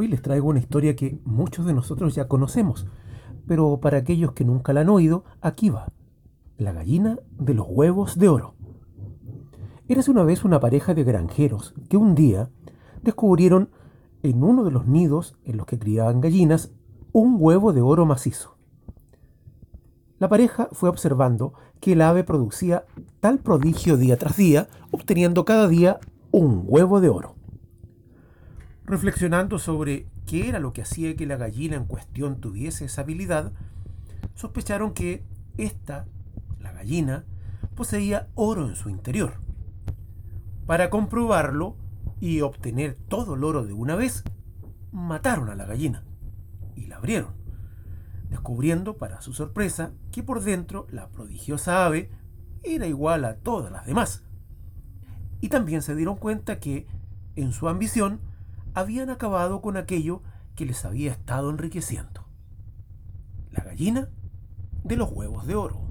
Hoy les traigo una historia que muchos de nosotros ya conocemos, pero para aquellos que nunca la han oído, aquí va. La gallina de los huevos de oro. Érase una vez una pareja de granjeros que un día descubrieron en uno de los nidos en los que criaban gallinas un huevo de oro macizo. La pareja fue observando que el ave producía tal prodigio día tras día, obteniendo cada día un huevo de oro. Reflexionando sobre qué era lo que hacía que la gallina en cuestión tuviese esa habilidad, sospecharon que esta, la gallina, poseía oro en su interior. Para comprobarlo y obtener todo el oro de una vez, mataron a la gallina y la abrieron, descubriendo para su sorpresa que por dentro la prodigiosa ave era igual a todas las demás. Y también se dieron cuenta que, en su ambición, habían acabado con aquello que les había estado enriqueciendo. La gallina de los huevos de oro.